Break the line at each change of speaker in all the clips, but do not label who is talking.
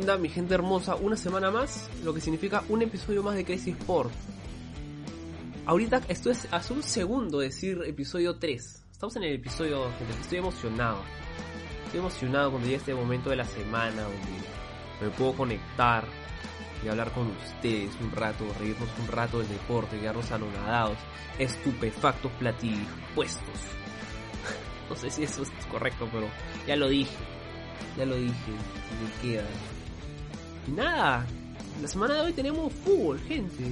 mi gente hermosa, una semana más, lo que significa un episodio más de Crazy Sport. Ahorita esto es hace un segundo decir episodio 3. Estamos en el episodio, gente, estoy emocionado. Estoy emocionado cuando llegue este momento de la semana donde me puedo conectar y hablar con ustedes un rato, reírnos un rato del deporte, quedarnos anonadados, estupefactos, puestos. No sé si eso es correcto, pero ya lo dije. Ya lo dije, me queda. Nada, la semana de hoy tenemos fútbol, gente.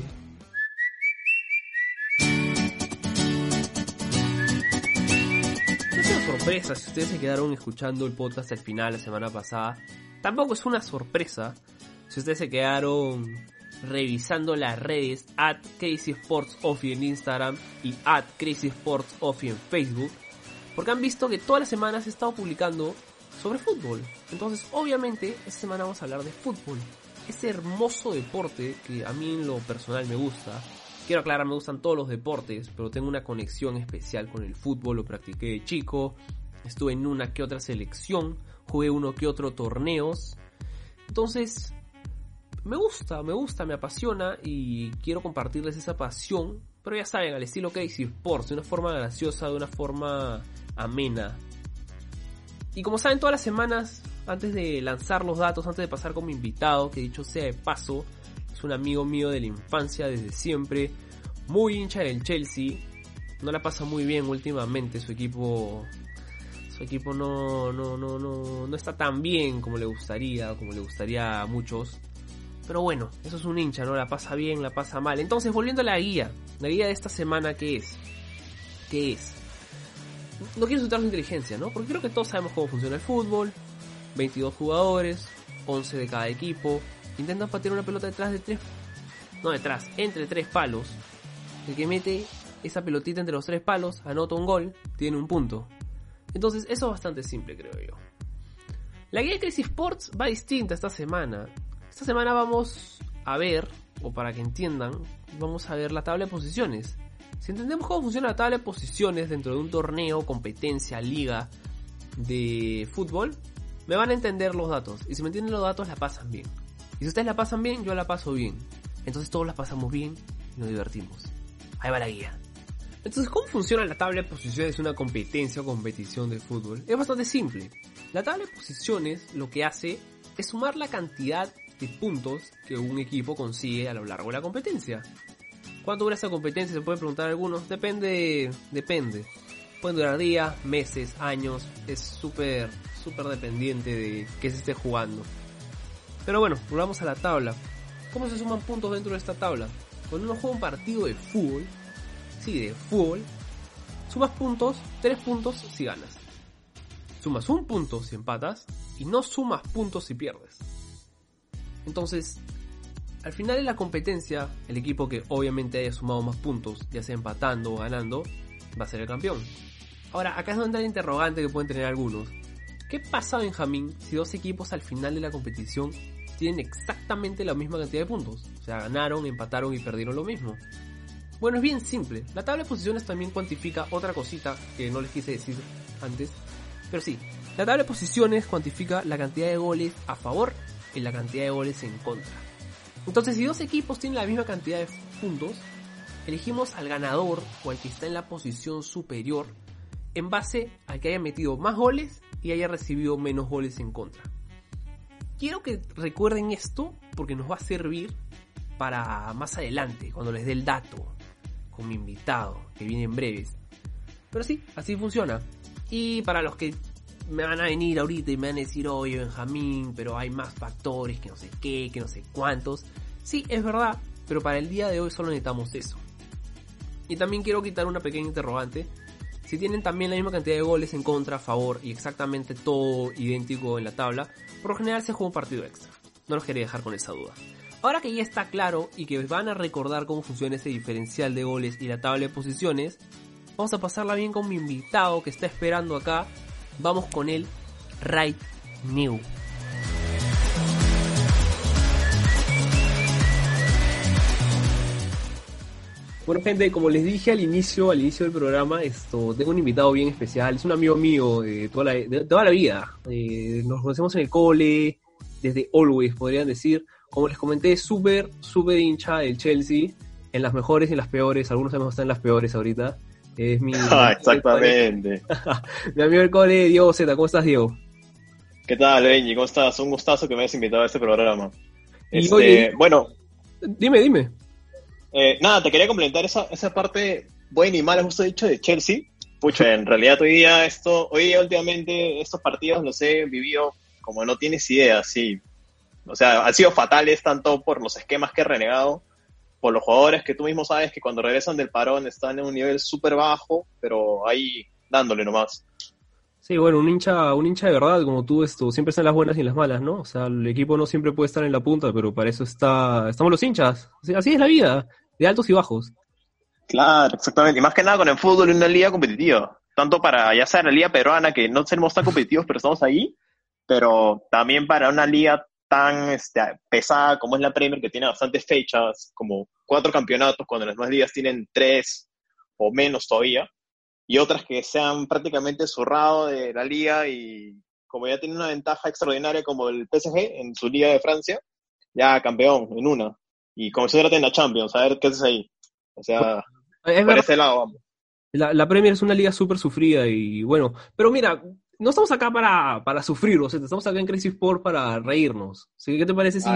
No es una sorpresa si ustedes se quedaron escuchando el podcast al final la semana pasada. Tampoco es una sorpresa si ustedes se quedaron revisando las redes at Crazy Sports en Instagram y at Crazy Sports en Facebook porque han visto que todas las semanas he estado publicando sobre fútbol. Entonces, obviamente, esta semana vamos a hablar de fútbol. Ese hermoso deporte que a mí en lo personal me gusta. Quiero aclarar, me gustan todos los deportes, pero tengo una conexión especial con el fútbol, lo practiqué de chico, estuve en una que otra selección, jugué uno que otro torneos. Entonces, me gusta, me gusta, me apasiona y quiero compartirles esa pasión, pero ya saben, al estilo Crazy Sports, de una forma graciosa, de una forma amena. Y como saben, todas las semanas, antes de lanzar los datos, antes de pasar con mi invitado, que dicho sea de paso, es un amigo mío de la infancia desde siempre, muy hincha del Chelsea, no la pasa muy bien últimamente, su equipo su equipo no, no, no, no, no está tan bien como le gustaría, como le gustaría a muchos. Pero bueno, eso es un hincha, ¿no? La pasa bien, la pasa mal. Entonces, volviendo a la guía, la guía de esta semana, ¿qué es? ¿Qué es? No quiero insultar su inteligencia, ¿no? Porque creo que todos sabemos cómo funciona el fútbol. 22 jugadores, 11 de cada equipo. Intentan patear una pelota detrás de tres... No detrás, entre tres palos. El que mete esa pelotita entre los tres palos, anota un gol, tiene un punto. Entonces eso es bastante simple, creo yo. La guía de Crazy Sports va distinta esta semana. Esta semana vamos a ver, o para que entiendan, vamos a ver la tabla de posiciones. Si entendemos cómo funciona la tabla de posiciones dentro de un torneo, competencia, liga de fútbol, me van a entender los datos. Y si me entienden los datos, la pasan bien. Y si ustedes la pasan bien, yo la paso bien. Entonces todos la pasamos bien y nos divertimos. Ahí va la guía. Entonces, ¿cómo funciona la tabla de posiciones de una competencia o competición de fútbol? Es bastante simple. La tabla de posiciones lo que hace es sumar la cantidad de puntos que un equipo consigue a lo largo de la competencia. ¿Cuánto dura esta competencia? Se pueden preguntar algunos. Depende, depende. Pueden durar días, meses, años. Es súper, súper dependiente de qué se esté jugando. Pero bueno, volvamos a la tabla. ¿Cómo se suman puntos dentro de esta tabla? Cuando uno juega un partido de fútbol, sí, de fútbol, sumas puntos, tres puntos si ganas. Sumas un punto si empatas y no sumas puntos si pierdes. Entonces, al final de la competencia, el equipo que obviamente haya sumado más puntos, ya sea empatando o ganando, va a ser el campeón. Ahora, acá es donde entra el interrogante que pueden tener algunos. ¿Qué pasa, Benjamín, si dos equipos al final de la competición tienen exactamente la misma cantidad de puntos? O sea, ganaron, empataron y perdieron lo mismo. Bueno, es bien simple. La tabla de posiciones también cuantifica otra cosita que no les quise decir antes. Pero sí, la tabla de posiciones cuantifica la cantidad de goles a favor y la cantidad de goles en contra. Entonces, si dos equipos tienen la misma cantidad de puntos, elegimos al ganador o al que está en la posición superior en base a que haya metido más goles y haya recibido menos goles en contra. Quiero que recuerden esto porque nos va a servir para más adelante, cuando les dé el dato con mi invitado, que viene en breves. Pero sí, así funciona. Y para los que me van a venir ahorita y me van a decir, oye Benjamín, pero hay más factores, que no sé qué, que no sé cuántos. Sí, es verdad, pero para el día de hoy solo necesitamos eso. Y también quiero quitar una pequeña interrogante. Si tienen también la misma cantidad de goles en contra, a favor y exactamente todo idéntico en la tabla, por lo general se juega un partido extra. No los quería dejar con esa duda. Ahora que ya está claro y que van a recordar cómo funciona ese diferencial de goles y la tabla de posiciones, vamos a pasarla bien con mi invitado que está esperando acá Vamos con el right new. Bueno gente, como les dije al inicio, al inicio del programa, esto tengo un invitado bien especial, es un amigo mío de toda la, toda la vida. Eh, nos conocemos en el cole, desde Always, podrían decir. Como les comenté, súper, súper hincha del Chelsea, en las mejores y en las peores. Algunos sabemos que están en las peores ahorita. Es mi,
Ah, exactamente.
mi amigo el cole, Diego Z. ¿Cómo estás, Diego?
¿Qué tal, Benji? ¿Cómo estás? Un gustazo que me hayas invitado a este programa. Este,
oye-
bueno,
Dime, dime.
eh, nada, te quería complementar esa, esa parte buena y mala, justo dicho, de Chelsea. Pucha, en realidad hoy día esto, hoy día últimamente estos partidos los he vivido como no tienes idea, sí. O sea, han sido fatales tanto por los esquemas que he renegado, por los jugadores que tú mismo sabes que cuando regresan del parón están en un nivel súper bajo, pero ahí dándole nomás.
Sí, bueno, un hincha, un hincha de verdad, como tú, esto, siempre están las buenas y las malas, ¿no? O sea, el equipo no siempre puede estar en la punta, pero para eso está, estamos los hinchas. Así es la vida, de altos y bajos.
Claro, exactamente. Y más que nada con el fútbol en una liga competitiva. Tanto para, ya sea la liga peruana, que no seremos tan competitivos, pero estamos ahí, pero también para una liga tan este, pesada como es la Premier, que tiene bastantes fechas, como cuatro campeonatos, cuando las demás ligas tienen tres o menos todavía, y otras que se han prácticamente zurrado de la liga y como ya tiene una ventaja extraordinaria como el PSG en su liga de Francia, ya campeón en una. Y si en la Champions, a ver qué haces ahí. O sea,
Es
por
verdad,
ese lado vamos.
la, la Premier es una liga súper sufrida y bueno, pero mira, no estamos acá para, para sufrir, o sea, estamos acá en Crisis Sport para reírnos. Así que, ¿qué te parece si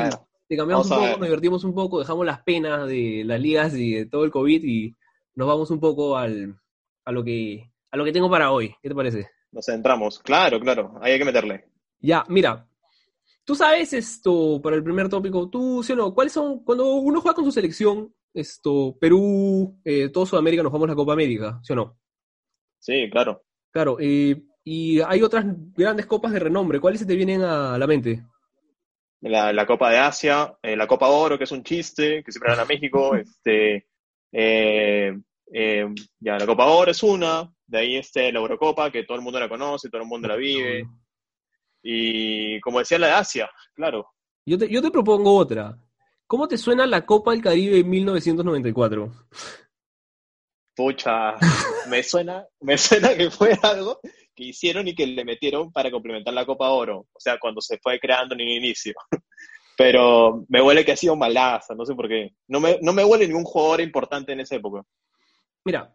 te cambiamos un poco, nos divertimos un poco, dejamos las penas de las ligas y de todo el COVID y nos vamos un poco al, a lo que a lo que tengo para hoy. ¿Qué te parece?
Nos centramos. Claro, claro. Ahí hay que meterle.
Ya, mira, tú sabes esto, para el primer tópico, tú, sí o no, ¿cuáles son, cuando uno juega con su selección, esto, Perú, eh, todo Sudamérica, nos vamos a la Copa América, ¿sí o no?
Sí, claro.
Claro, eh, y hay otras grandes copas de renombre, ¿cuáles se te vienen a la mente?
La, la Copa de Asia, eh, la Copa Oro, que es un chiste, que siempre gana México. este, eh, eh, ya, la Copa Oro es una. De ahí este, la Eurocopa, que todo el mundo la conoce, todo el mundo la vive. Y como decía, la de Asia, claro.
Yo te, yo te propongo otra. ¿Cómo te suena la Copa del Caribe en 1994?
Pucha, me suena, me suena que fue algo que hicieron y que le metieron para complementar la Copa Oro. O sea, cuando se fue creando en el inicio. Pero me huele que ha sido malaza, no sé por qué. No me, no me huele ningún jugador importante en esa época.
Mira,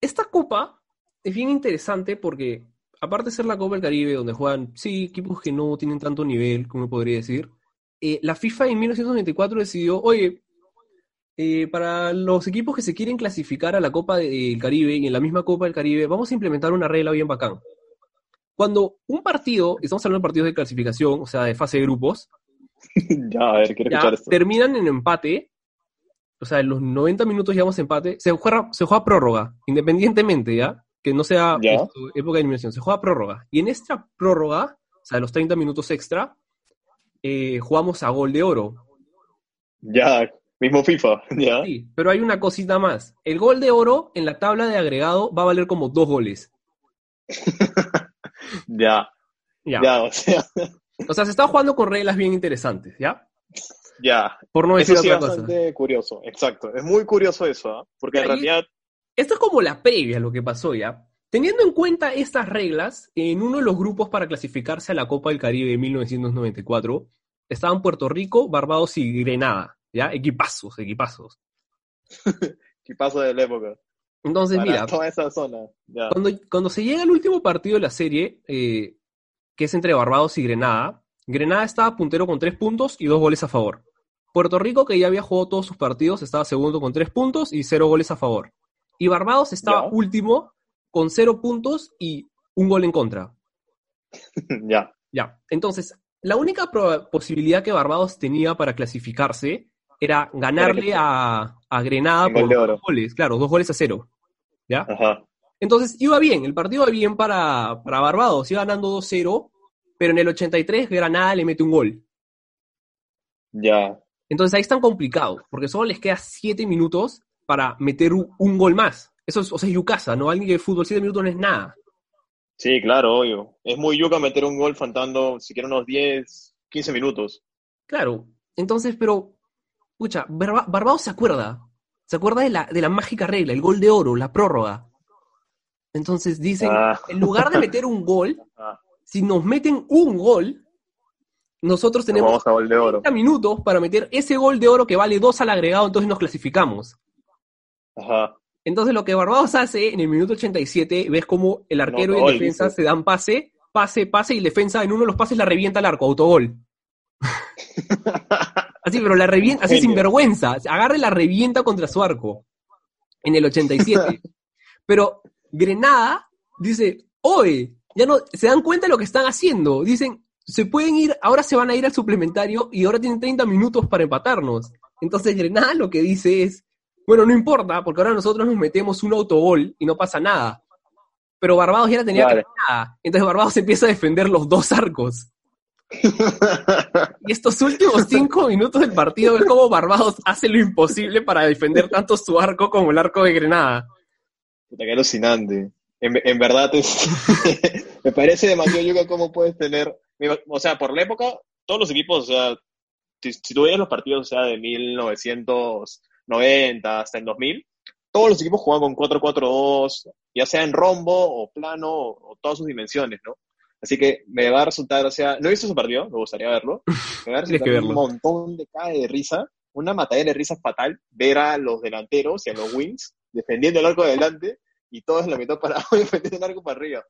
esta copa es bien interesante porque, aparte de ser la Copa del Caribe, donde juegan, sí, equipos que no tienen tanto nivel, como podría decir, eh, la FIFA en 1994 decidió, oye, eh, para los equipos que se quieren clasificar a la Copa del Caribe y en la misma Copa del Caribe, vamos a implementar una regla bien bacán. Cuando un partido, estamos hablando de partidos de clasificación, o sea, de fase de grupos,
ya, a ver, quiero
ya
escuchar esto.
terminan en empate, o sea, en los 90 minutos llegamos a empate, se juega, se juega prórroga, independientemente, ¿ya? Que no sea
Ya.
esto, época de eliminación, se juega prórroga. Y en esta prórroga, o sea, los 30 minutos extra, eh, jugamos a gol de oro.
Ya, mismo FIFA, ya.
Sí, pero hay una cosita más. El gol de oro en la tabla de agregado va a valer como dos goles.
Ya,
Ya.
ya, o sea,
O sea, se está jugando con reglas bien interesantes, ¿ya?
ya.
Por no
Eso
decir
sí
otra
es
cosa.
bastante curioso, exacto. Es muy curioso eso, ¿ah? Porque en realidad,
Esto es como la previa a lo que pasó ya. Teniendo en cuenta estas reglas, en uno de los grupos para clasificarse a la Copa del Caribe de 1994 estaban Puerto Rico, Barbados y Grenada, ¿ya? Equipazos, equipazos.
¿qué pasa de la época?
Entonces,
Para
mira,
toda esa zona, ya.
cuando, cuando se llega al último partido de la serie, eh, que es entre Barbados y Grenada, Grenada estaba puntero con tres puntos y dos goles a favor. Puerto Rico, que ya había jugado todos sus partidos, estaba segundo con tres puntos y cero goles a favor. Y Barbados estaba
Ya.
último con cero puntos y un gol en contra.
ya.
Ya, entonces, la única posibilidad que Barbados tenía para clasificarse era ganarle a, a Grenada por dos goles, claro, dos goles a cero. ¿Ya?
Ajá.
Entonces iba bien, el partido iba bien para, para Barbados, iba ganando 2-0, pero en el 83 Granada le mete un gol.
Ya.
Entonces ahí están complicados, porque solo les queda 7 minutos para meter un, un gol más. Eso es, o sea, es Yucasa, ¿no? Alguien que de fútbol 7 minutos no es nada.
Sí, claro, obvio. Es muy yuca meter un gol faltando siquiera unos 10, 15 minutos.
Claro, entonces, pero, escucha, Barba- Barbados se acuerda, se acuerda de la, de la mágica regla, el gol de oro, la prórroga. Entonces dicen,
Ah.
en lugar de meter un gol,
Ah,
si nos meten un gol, nosotros
Nos
tenemos
gol de oro.
30 minutos para meter ese gol de oro que vale 2 al agregado, entonces nos clasificamos.
Ajá.
Entonces lo que Barbados hace en el minuto 87, ves como el arquero y
autogol,
el defensa
dice.
se dan pase, pase, pase y el defensa en uno de los pases la revienta al arco, autogol. Así, pero la revienta, así sin vergüenza. Agarra y la revienta contra su arco. En el 87. pero Grenada dice, oye, ya no, se dan cuenta de lo que están haciendo. Dicen, se pueden ir, ahora se van a ir al suplementario y ahora tienen 30 minutos para empatarnos. Entonces Grenada lo que dice es, bueno, no importa, porque ahora nosotros nos metemos un autogol y no pasa nada. Pero Barbados ya la tenía
Claro.
ganada. Entonces Barbados empieza a defender los dos arcos. Y estos últimos cinco minutos del partido es como Barbados hace lo imposible para defender tanto su arco como el arco de Grenada.
Puta, qué alucinante. En, verdad, es- me parece demasiado yuca cómo puedes tener. O sea, por la época, todos los equipos, o sea, si, si tú veías los partidos, o sea, de 1990 hasta el 2000, todos los equipos jugaban con 4-4-2, ya sea en rombo o plano o todas sus dimensiones, ¿no? Así que me va a resultar, o sea, no he visto ese partido, me gustaría verlo. Me va a
que
resultar un montón de cae de risa, una matadera de risa fatal, ver a los delanteros y a los wings defendiendo el arco de adelante y todos en la mitad parados defendiendo el arco para arriba.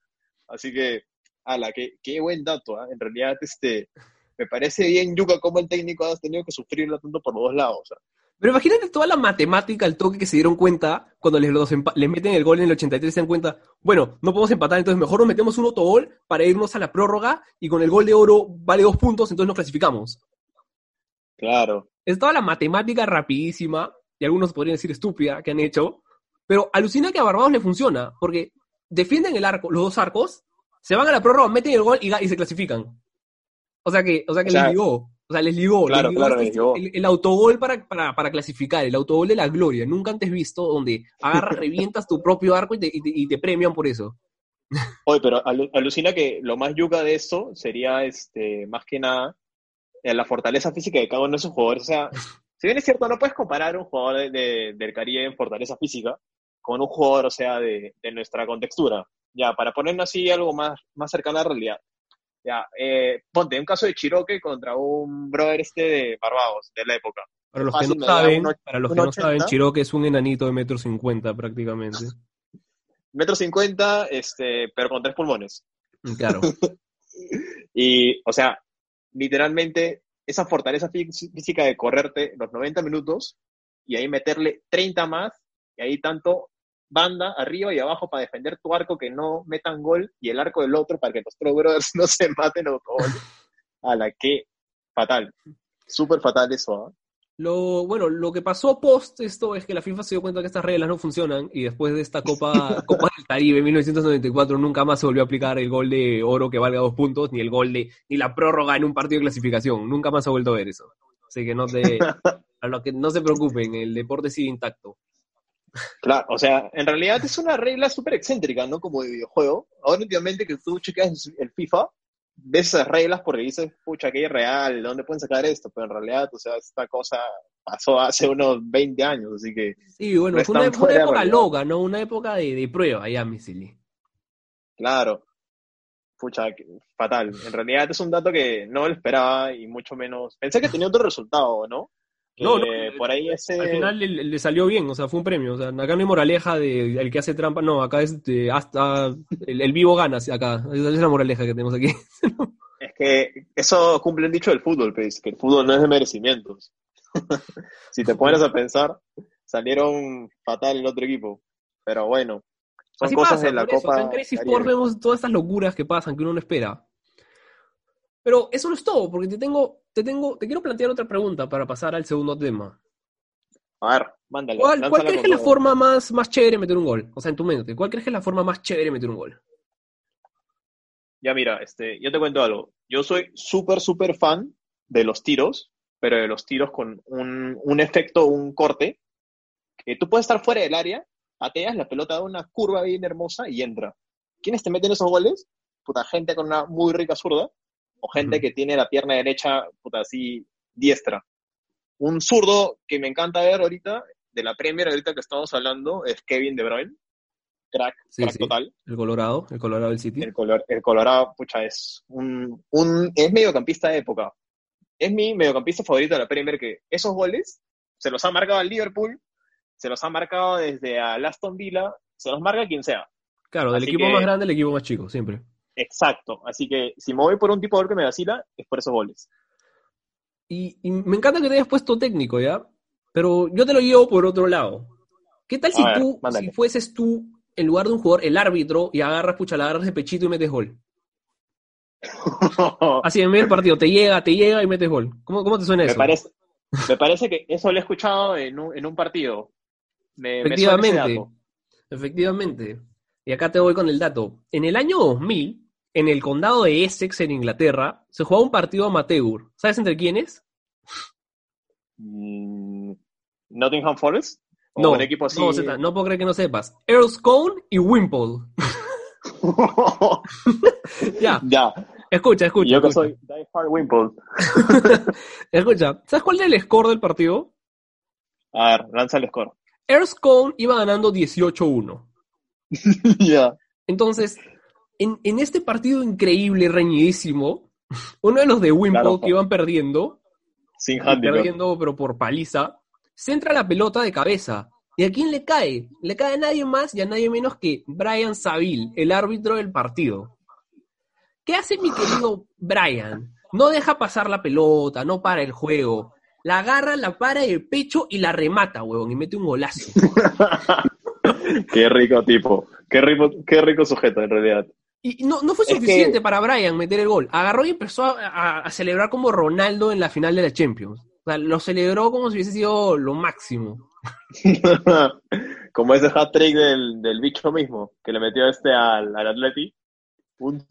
Así que, ala, qué, qué buen dato, ¿ah? En realidad, este, me parece bien, Yuka, cómo el técnico ha tenido que sufrirlo tanto por los dos lados. ¿ah?
Pero imagínate toda la matemática, el toque que se dieron cuenta cuando les, los les meten el gol en el 83 se dan cuenta, bueno, no podemos empatar, entonces mejor nos metemos un autogol para irnos a la prórroga y con el gol de oro vale dos puntos, entonces nos clasificamos.
Claro.
Es toda la matemática rapidísima, y algunos podrían decir estúpida, que han hecho, pero alucina que a Barbados le funciona, porque defienden el arco, los dos arcos, se van a la prórroga, meten el gol y, se clasifican. O sea que, o sea que
O sea,
les ligó. O sea, les ligó.
claro,
les ligó
claro,
este-
les ligó.
El, el autogol para, para, para clasificar, el autogol de la gloria. Nunca antes visto donde agarras, revientas tu propio arco y te, y te- y te premian por eso.
Oye, pero alu- alucina que lo más yuca de esto sería, este, más que nada, eh, la fortaleza física de cada uno de esos jugadores. O sea, si bien es cierto, no puedes comparar un jugador de- de- del Caribe en fortaleza física con un jugador, o sea, de, de nuestra contextura. Ya, para ponernos así algo más, más cercano a la realidad. Ya, eh, ponte, un caso de Chiroque contra un brother este de Barbados, de la época.
Para los
Fácil,
que no saben,
uno-
para los que no saben. Chiroque es un enanito de metro cincuenta prácticamente.
Metro cincuenta, este, pero con tres pulmones.
Claro.
Y, o sea, literalmente, esa fortaleza fí- física de correrte los 90 minutos y ahí meterle 30 más, y ahí tanto banda arriba y abajo para defender tu arco que no metan gol y el arco del otro para que los Pro Brothers no se maten los goles. A la que fatal. Súper fatal eso, ¿ah?
Lo, bueno, lo que pasó post esto es que la FIFA se dio cuenta que estas reglas no funcionan y después de esta Copa, Copa del Caribe 1994 nunca más se volvió a aplicar el gol de oro que valga dos puntos, ni el gol de, ni la prórroga en un partido de clasificación. Nunca más se ha vuelto a ver eso. Así que no te, a lo que no se preocupen, el deporte sigue intacto.
Claro, o sea, en realidad es una regla súper excéntrica, ¿no? Como de videojuego. Ahora últimamente que tú checas el FIFA, ves esas reglas porque dices, pucha, que es real, ¿de dónde pueden sacar esto? Pero en realidad, o sea, esta cosa pasó hace unos 20 años, así que,
Sí, bueno,
No
fue una, fue época loca, ¿no? Una época de, de prueba ya, Misili.
claro, pucha, fatal. En realidad es un dato que no lo esperaba y mucho menos. Pensé que tenía otro resultado, ¿no?
No, no,
por ahí ese.
Al final le, le salió bien, o sea, fue un premio. O sea, acá no hay moraleja de el que hace trampa, no, acá es de hasta el, el vivo gana, acá. Esa es la moraleja que tenemos aquí.
Es que eso cumple el dicho del fútbol, pues, que el fútbol no es de merecimientos. si te pones a pensar, salieron fatal el otro equipo. Pero bueno, son
Así
cosas
pasa,
de la. Copa.
Acá en Crazy. Sport vemos todas estas locuras que pasan, que uno no espera. Pero eso no es todo, porque te tengo, te tengo, te quiero plantear otra pregunta para pasar al segundo tema.
A ver, mándale.
¿Cuál, crees que es la forma más, más chévere de meter un gol? O sea, en tu mente, ¿cuál crees que es la forma más chévere de meter un gol?
Ya mira, este, yo te cuento algo. Yo soy súper, súper fan de los tiros, pero de los tiros con un, un efecto, un corte, que tú puedes estar fuera del área, pateas, la pelota da una curva bien hermosa y entra. ¿Quiénes te meten esos goles? Puta, gente con una muy rica zurda, o gente
Ujú.
que tiene la pierna derecha, puta, así, diestra. Un zurdo que me encanta ver ahorita, de la Premier, ahorita que estamos hablando, es Kevin De Bruyne. Crack,
Sí,
crack
sí.
total.
El Colorado, el Colorado del City.
El, color, el Colorado, pucha, es un, un es mediocampista de época. es mi mediocampista favorito de la Premier, que esos goles se los ha marcado al Liverpool, se los ha marcado desde al Aston Villa, se los marca quien sea.
Claro, del
Así
equipo
que-
más grande al equipo más chico, siempre.
Exacto. Así que si me voy por un tipo de gol que me vacila, es por esos goles.
Y, y me encanta que te hayas puesto técnico, ¿ya? Pero yo te lo llevo por otro lado. ¿Qué tal si
ver,
tú,
mándale.
si fueses tú, en lugar de un jugador, el árbitro, y agarras, pucha, la agarras de pechito y metes gol? Así en medio del partido, te llega, te llega y metes gol. ¿Cómo, cómo te suena
me,
eso?
parece, me parece que eso lo he escuchado en un, en un partido. Me,
Efectivamente. Efectivamente. Y acá te voy con el dato. En el año 2000, en el condado de Essex, en Inglaterra, se jugaba un partido amateur. ¿Sabes entre quiénes?
Mm, Nottingham Forest. O
No,
un equipo así.
no, Zeta, no puedo creer que no sepas. Earl Scone y Wimple. ya,
ya.
escucha, escucha.
yo que
escucha.
soy Die Hard Wimple.
Escucha, ¿sabes cuál era el score del partido?
A ver, lanza el score.
Earl Scone iba ganando 18-1.
ya.
Entonces, en, en este partido increíble, reñidísimo, uno de los de
Claro,
que iban perdiendo,
Sin
perdiendo pero por paliza, centra la pelota de cabeza. ¿Y a quién le cae? Le cae a nadie más y a nadie menos que Brian Saville, el árbitro del partido. ¿Qué hace mi querido Brian? No deja pasar la pelota, no para el juego. La agarra, la para de pecho y la remata, huevón, y mete un golazo.
Qué rico tipo. Qué rico, qué rico sujeto, en realidad.
Y no, no fue
Es que-
suficiente para Brian meter el gol. Agarró y empezó a, a- a celebrar como Ronaldo en la final de la Champions. O sea, lo celebró como si hubiese sido lo máximo.
Como ese hat-trick del, del bicho mismo, que le metió este al, al Atleti. Un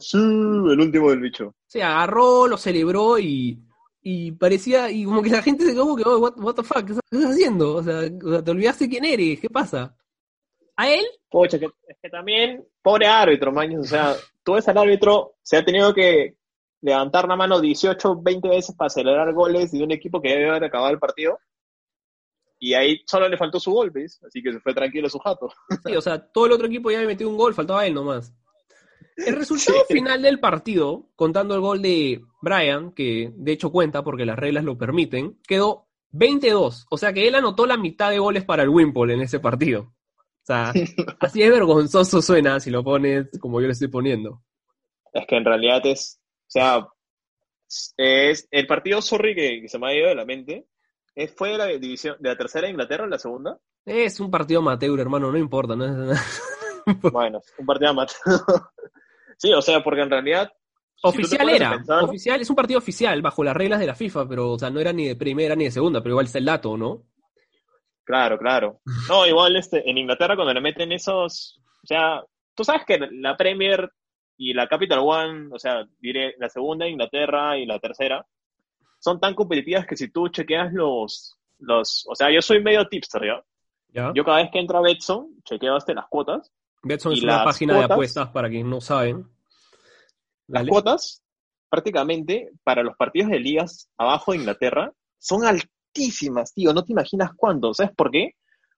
el último del bicho.
Se agarró, lo celebró y, y parecía, y como que la gente se como que, oh, what, what the fuck, ¿qué estás, qué estás haciendo? O sea, o sea, te olvidaste quién eres, ¿qué pasa? A él,
Pocha, que, es que también, pobre árbitro, maños, o sea, tú ves al árbitro, se ha tenido que levantar la mano 18, 20 veces para acelerar goles de un equipo que debe haber acabado el partido. Y ahí solo le faltó su gol, ¿ves? Así que se fue tranquilo su jato.
sí, o sea, todo el otro equipo ya había metido un gol, faltaba él nomás. El resultado
Sí.
final del partido, contando el gol de Brian, que de hecho cuenta porque las reglas lo permiten, quedó 22. O sea que él anotó la mitad de goles para el Wimple en ese partido. O sea, así es vergonzoso suena si lo pones como yo le estoy poniendo.
Es que en realidad es, o sea, es el partido, sorry, que, que se me ha ido de la mente, es- fue de la división, de la tercera de Inglaterra, la segunda.
Es un partido amateur, hermano, no importa. No es-
Bueno, un partido amateur. sí, o sea, porque en realidad.
Oficial era,
pensar-
oficial, es un partido oficial bajo las reglas de la FIFA, pero o sea, no era ni de primera ni de segunda, pero igual está el dato, ¿no?
Claro, claro. No, igual este, en Inglaterra cuando le meten esos, o sea, tú sabes que la Premier y la Capital One, o sea, diré la segunda de Inglaterra y la tercera, son tan competitivas que si tú chequeas los, los, o sea, yo soy medio tipster, ¿ya?
¿Ya?
Yo cada vez que entro a Betson, chequeo hasta las cuotas.
Betson es una página de apuestas para quienes no saben.
Las cuotas, prácticamente, para los partidos de ligas abajo de Inglaterra, son altísimas, tío. No te imaginas cuánto. ¿Sabes por qué?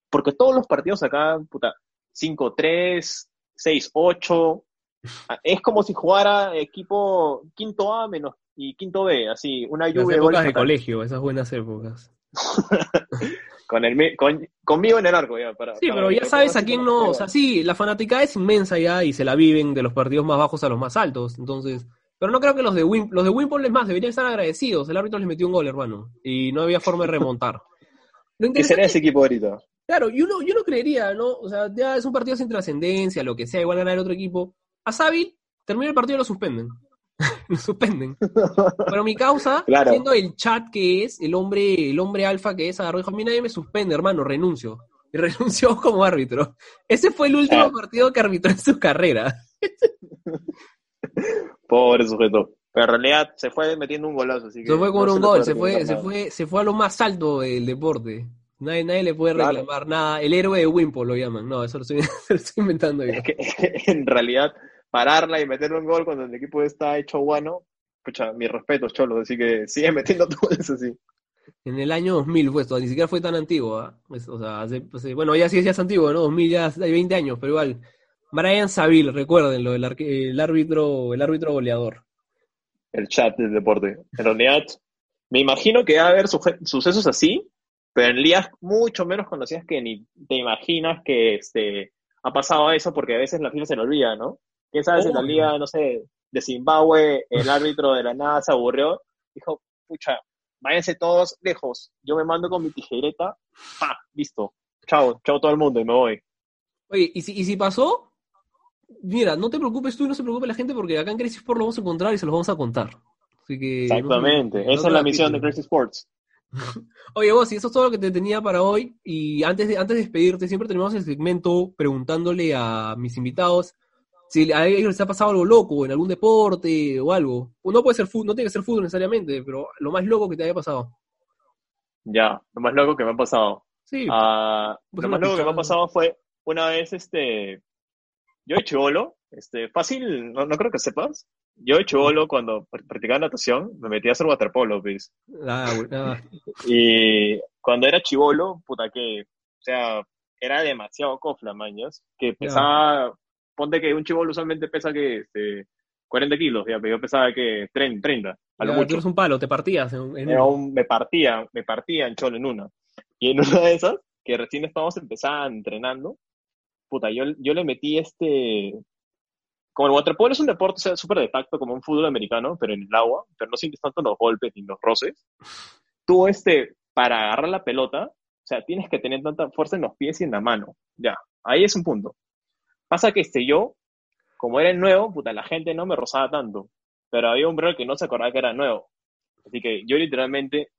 Porque todos los partidos acá, puta, 5-3, 6-8, ah, es como si jugara equipo quinto A menos y quinto B, así, una
Las
lluvia de
épocas de colegio, esas buenas épocas.
con el, con- conmigo en el arco, ya. Para,
Sí,
para
pero ya sabes a quién no, o sea, sí, la fanaticada es inmensa ya y se la viven de los partidos más bajos a los más altos, entonces, pero no creo que los de Wim, los de Wimbledon es más, deberían estar agradecidos, el árbitro les metió un gol, hermano, y no había forma de remontar. Lo
¿Qué será
interesante,
ese equipo ahorita?
claro, yo no, yo no creería, ¿no? O sea, ya es un partido sin trascendencia, lo que sea, igual ganar el otro equipo. A Savi, termina el partido y lo suspenden. lo suspenden. Pero mi causa,
Claro.
siendo el chat que es, el hombre, el hombre alfa que es, agarró y dijo, a mí nadie me suspende, hermano, renuncio. Y renunció como árbitro. Ese fue el último
Ah.
partido que arbitró en su carrera.
Pobre sujeto. Pero en realidad se fue metiendo un golazo, así que.
Se fue con
no
un gol, se fue, se fue, se fue a lo más alto del deporte. Nadie, nadie le puede
Claro.
reclamar nada. El héroe de Wimpo lo llaman. No, eso lo estoy, lo estoy inventando yo.
Es que, en realidad, pararla y meterle un gol cuando el equipo está hecho guano, escucha, mis respetos, Cholo, así que sigue metiendo todo eso así.
En el año 2000 fue esto, ni siquiera fue tan antiguo. Es- o sea, hace- hace- bueno, ya sí ya es antiguo, ¿no? 2000 ya hay 20 años, pero igual. Brian Saville, recuérdenlo, el, el árbitro el árbitro goleador.
El chat del deporte. En realidad, me imagino que va a haber sucesos así, pero en ligas mucho menos conocidas que ni te imaginas que este, ha pasado eso, porque a veces la FIFA se le olvida, ¿no? ¿Quién sabe si en la liga, no sé, de Zimbabue, el árbitro de la nada se aburrió, dijo, pucha, váyanse todos lejos, yo me mando con mi tijereta, pa, listo, chao, chao todo el mundo y me voy.
Oye, ¿y si, y si pasó? Mira, no te preocupes tú y no se preocupe la gente porque acá en Crisis Sport lo vamos a encontrar y se los vamos a contar. Así que,
Exactamente, esa es la misión de Crisis Sports.
Oye, vos, y eso es todo lo que te tenía para hoy. Y antes de, antes de despedirte, siempre tenemos el segmento preguntándole a mis invitados si a ellos les ha pasado algo loco en algún deporte o algo. No puede ser fútbol, no tiene que ser fútbol necesariamente, pero lo más loco que te haya pasado.
Ya, lo más loco que me ha pasado. Sí. Ah, lo más loco que me ha pasado fue una vez, este, yo chivolo, este, fácil, no, creo que sepas. Yo chivolo cuando practicaba natación, me metí a hacer waterpolo, ¿ves? Ah, ah. y cuando era chivolo, puta que, o sea, era demasiado cofla, maños, que pesaba, ponte que un chivolo usualmente pesa que, este, 40 kilos, ya, pero yo pesaba que 30, 30 a lo mucho.
un palo, te partías. En,
me partía, me partía en cholo en una. Y en una de esas, que recién estábamos empezando entrenando, puta, yo, yo le metí este... Como el waterpolo es un deporte súper de tacto, como un fútbol americano, pero en el agua, pero no sientes tanto los golpes ni los roces. Tú, este, para agarrar la pelota, o sea, tienes que tener tanta fuerza en los pies y en la mano. Ya, ahí es un punto. Pasa que este yo, como era el nuevo, puta, la gente no me rozaba tanto. Pero había un bro que no se acordaba que era nuevo. Así que yo literalmente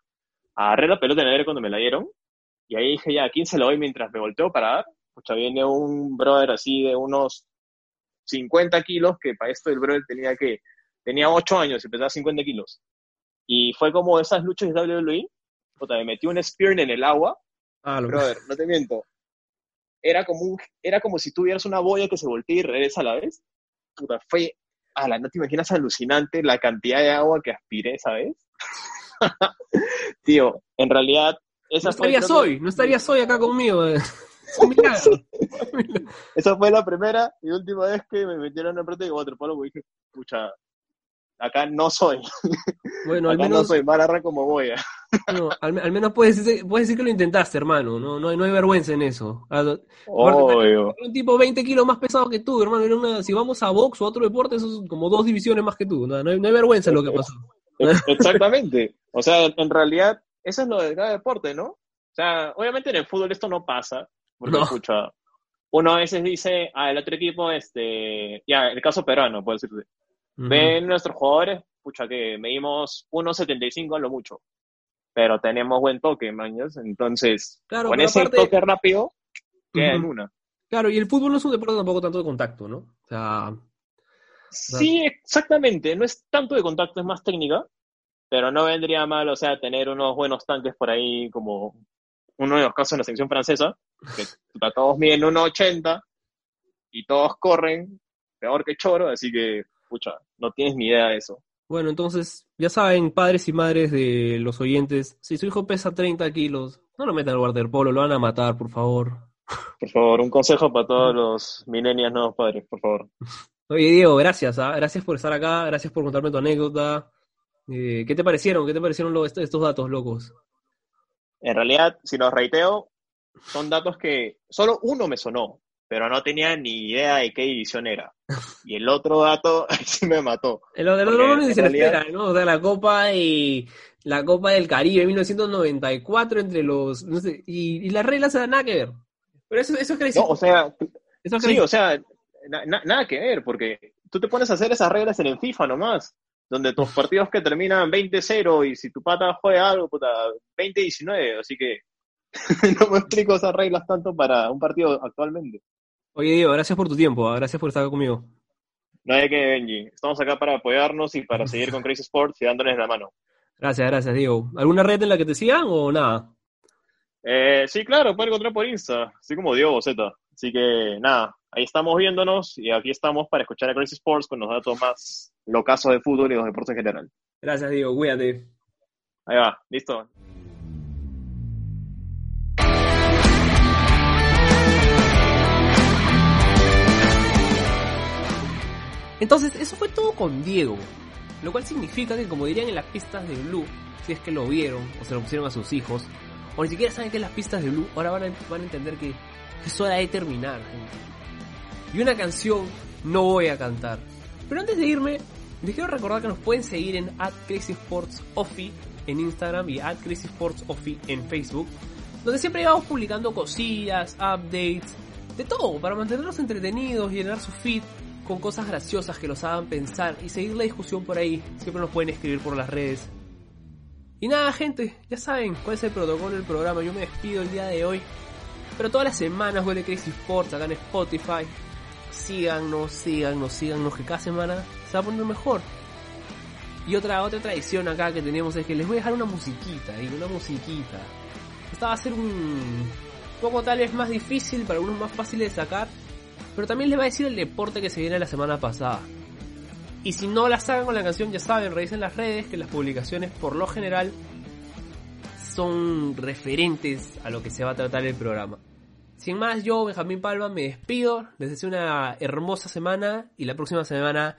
agarré la pelota en el aire cuando me la dieron. Y ahí dije, ya, ¿a quién se lo doy mientras me volteo para dar? Sea, viene un brother así de unos 50 kilos, que para esto el brother tenía que, tenía 8 años y pesaba 50 kilos. Y fue como esas luchas de WWE, puta, me metí un spear en el agua, ah, brother, no te miento, era como, un, era como si tuvieras una boya que se voltea y regresa a la vez. Puta, fue, ala, no te imaginas alucinante la cantidad de agua que aspiré esa vez. Tío, en realidad...
Esa no estarías hoy, no estarías hoy acá conmigo. Eh.
Esa fue la primera y última vez que me metieron en práctica de waterpolo porque dije, pucha, acá no soy. Bueno, al menos. No soy, Mararra como voy.
No, al, menos puedes decir, puedes decir que lo intentaste, hermano. No, no, hay, no hay vergüenza en eso. Un tipo 20 kilos más pesado que tú, hermano. una, si vamos a box o a otro deporte, eso es como dos divisiones más que tú. No, hay, no hay vergüenza en lo que pasó.
Exactamente. O sea, en realidad, eso es lo de cada deporte, ¿no? O sea, obviamente en el fútbol esto no pasa, porque, escucha, uno a veces dice, ah, el otro equipo, este, ya, el caso peruano, puedo decirte. Ven nuestros jugadores, pucha, que medimos 1.75 a lo mucho. Pero tenemos buen toque, maños. Entonces, con ese toque rápido, queda en una.
Claro, y el fútbol no es un deporte tampoco tanto de contacto, ¿no? O sea.
Sí, exactamente. No es tanto de contacto, es más técnica. Pero no vendría mal, o sea, tener unos buenos tanques por ahí, como uno de los casos en la selección francesa, que todos miden 1,80 y todos corren peor que choro, así que, pucha, no tienes ni idea de eso.
Bueno, entonces, ya saben, padres y madres de los oyentes, si su hijo pesa 30 kilos, no lo metan al waterpolo, lo van a matar, por favor.
Por favor, un consejo para todos los milenios nuevos padres, por favor.
Oye, Diego, gracias, ¿ah? gracias por estar acá, gracias por contarme tu anécdota. Eh, ¿Qué te parecieron? ¿Qué te parecieron estos datos locos?
En realidad, si los reiteo, son datos que solo uno me sonó, pero no tenía ni idea de qué división era. Y el otro dato sí me mató.
El otro no se espera, ¿no? O sea, la Copa y la Copa del Caribe 1994 entre los no sé, y, las reglas se dan nada que ver. Pero eso, eso es
No, o sea, sí, o sea, nada que ver, porque tú te pones a hacer esas reglas en el FIFA nomás donde tus partidos que terminan 20-0 y si tu pata juega algo, puta, 20-19, así que no me explico esas reglas tanto para un partido actualmente.
Oye, Diego, gracias por tu tiempo, ¿ah? gracias por estar conmigo.
No hay que, Benji. Estamos acá para apoyarnos y para seguir con Crazy Sports y dándoles la mano.
Gracias, gracias, Diego. ¿Alguna red en la que te sigan o nada?
Eh, sí, claro, pueden encontrar por Insta, así como Diego Z. Así que nada, ahí estamos viéndonos y aquí estamos para escuchar a Crazy Sports con los datos más locazos de fútbol y los deportes en general.
Gracias, Diego, cuídate.
Ahí va, listo.
Entonces, eso fue todo con Diego, lo cual significa que, como dirían en las pistas de Blue, si es que lo vieron o se lo pusieron a sus hijos, o ni siquiera saben que las pistas de Blue, ahora van a, van a entender que es hora de terminar, gente. Y una canción no voy a cantar. Pero antes de irme, les quiero recordar que nos pueden seguir en @crazysportsoffi en Instagram y @crazysportsoffi en Facebook, donde siempre vamos publicando cosillas, updates, de todo, para mantenerlos entretenidos y llenar su feed con cosas graciosas que los hagan pensar y seguir la discusión por ahí. Siempre nos pueden escribir por las redes. Y nada, gente, ya saben cuál es el protocolo del programa. Yo me despido el día de hoy. Pero todas las semanas vuelve Crazy Sports acá en Spotify. Síganos, síganos, síganos, que cada semana a poner mejor. Y otra, otra tradición acá que tenemos es que les voy a dejar una musiquita, digo, una musiquita. Esta va a ser un poco tal vez más difícil, para algunos más fácil de sacar. Pero también les va a decir el deporte que se viene la semana pasada. Y si no la sacan con la canción, ya saben, revisen las redes, que las publicaciones por lo general son referentes a lo que se va a tratar el programa. Sin más, yo, Benjamín Palma, me despido, les deseo una hermosa semana y la próxima semana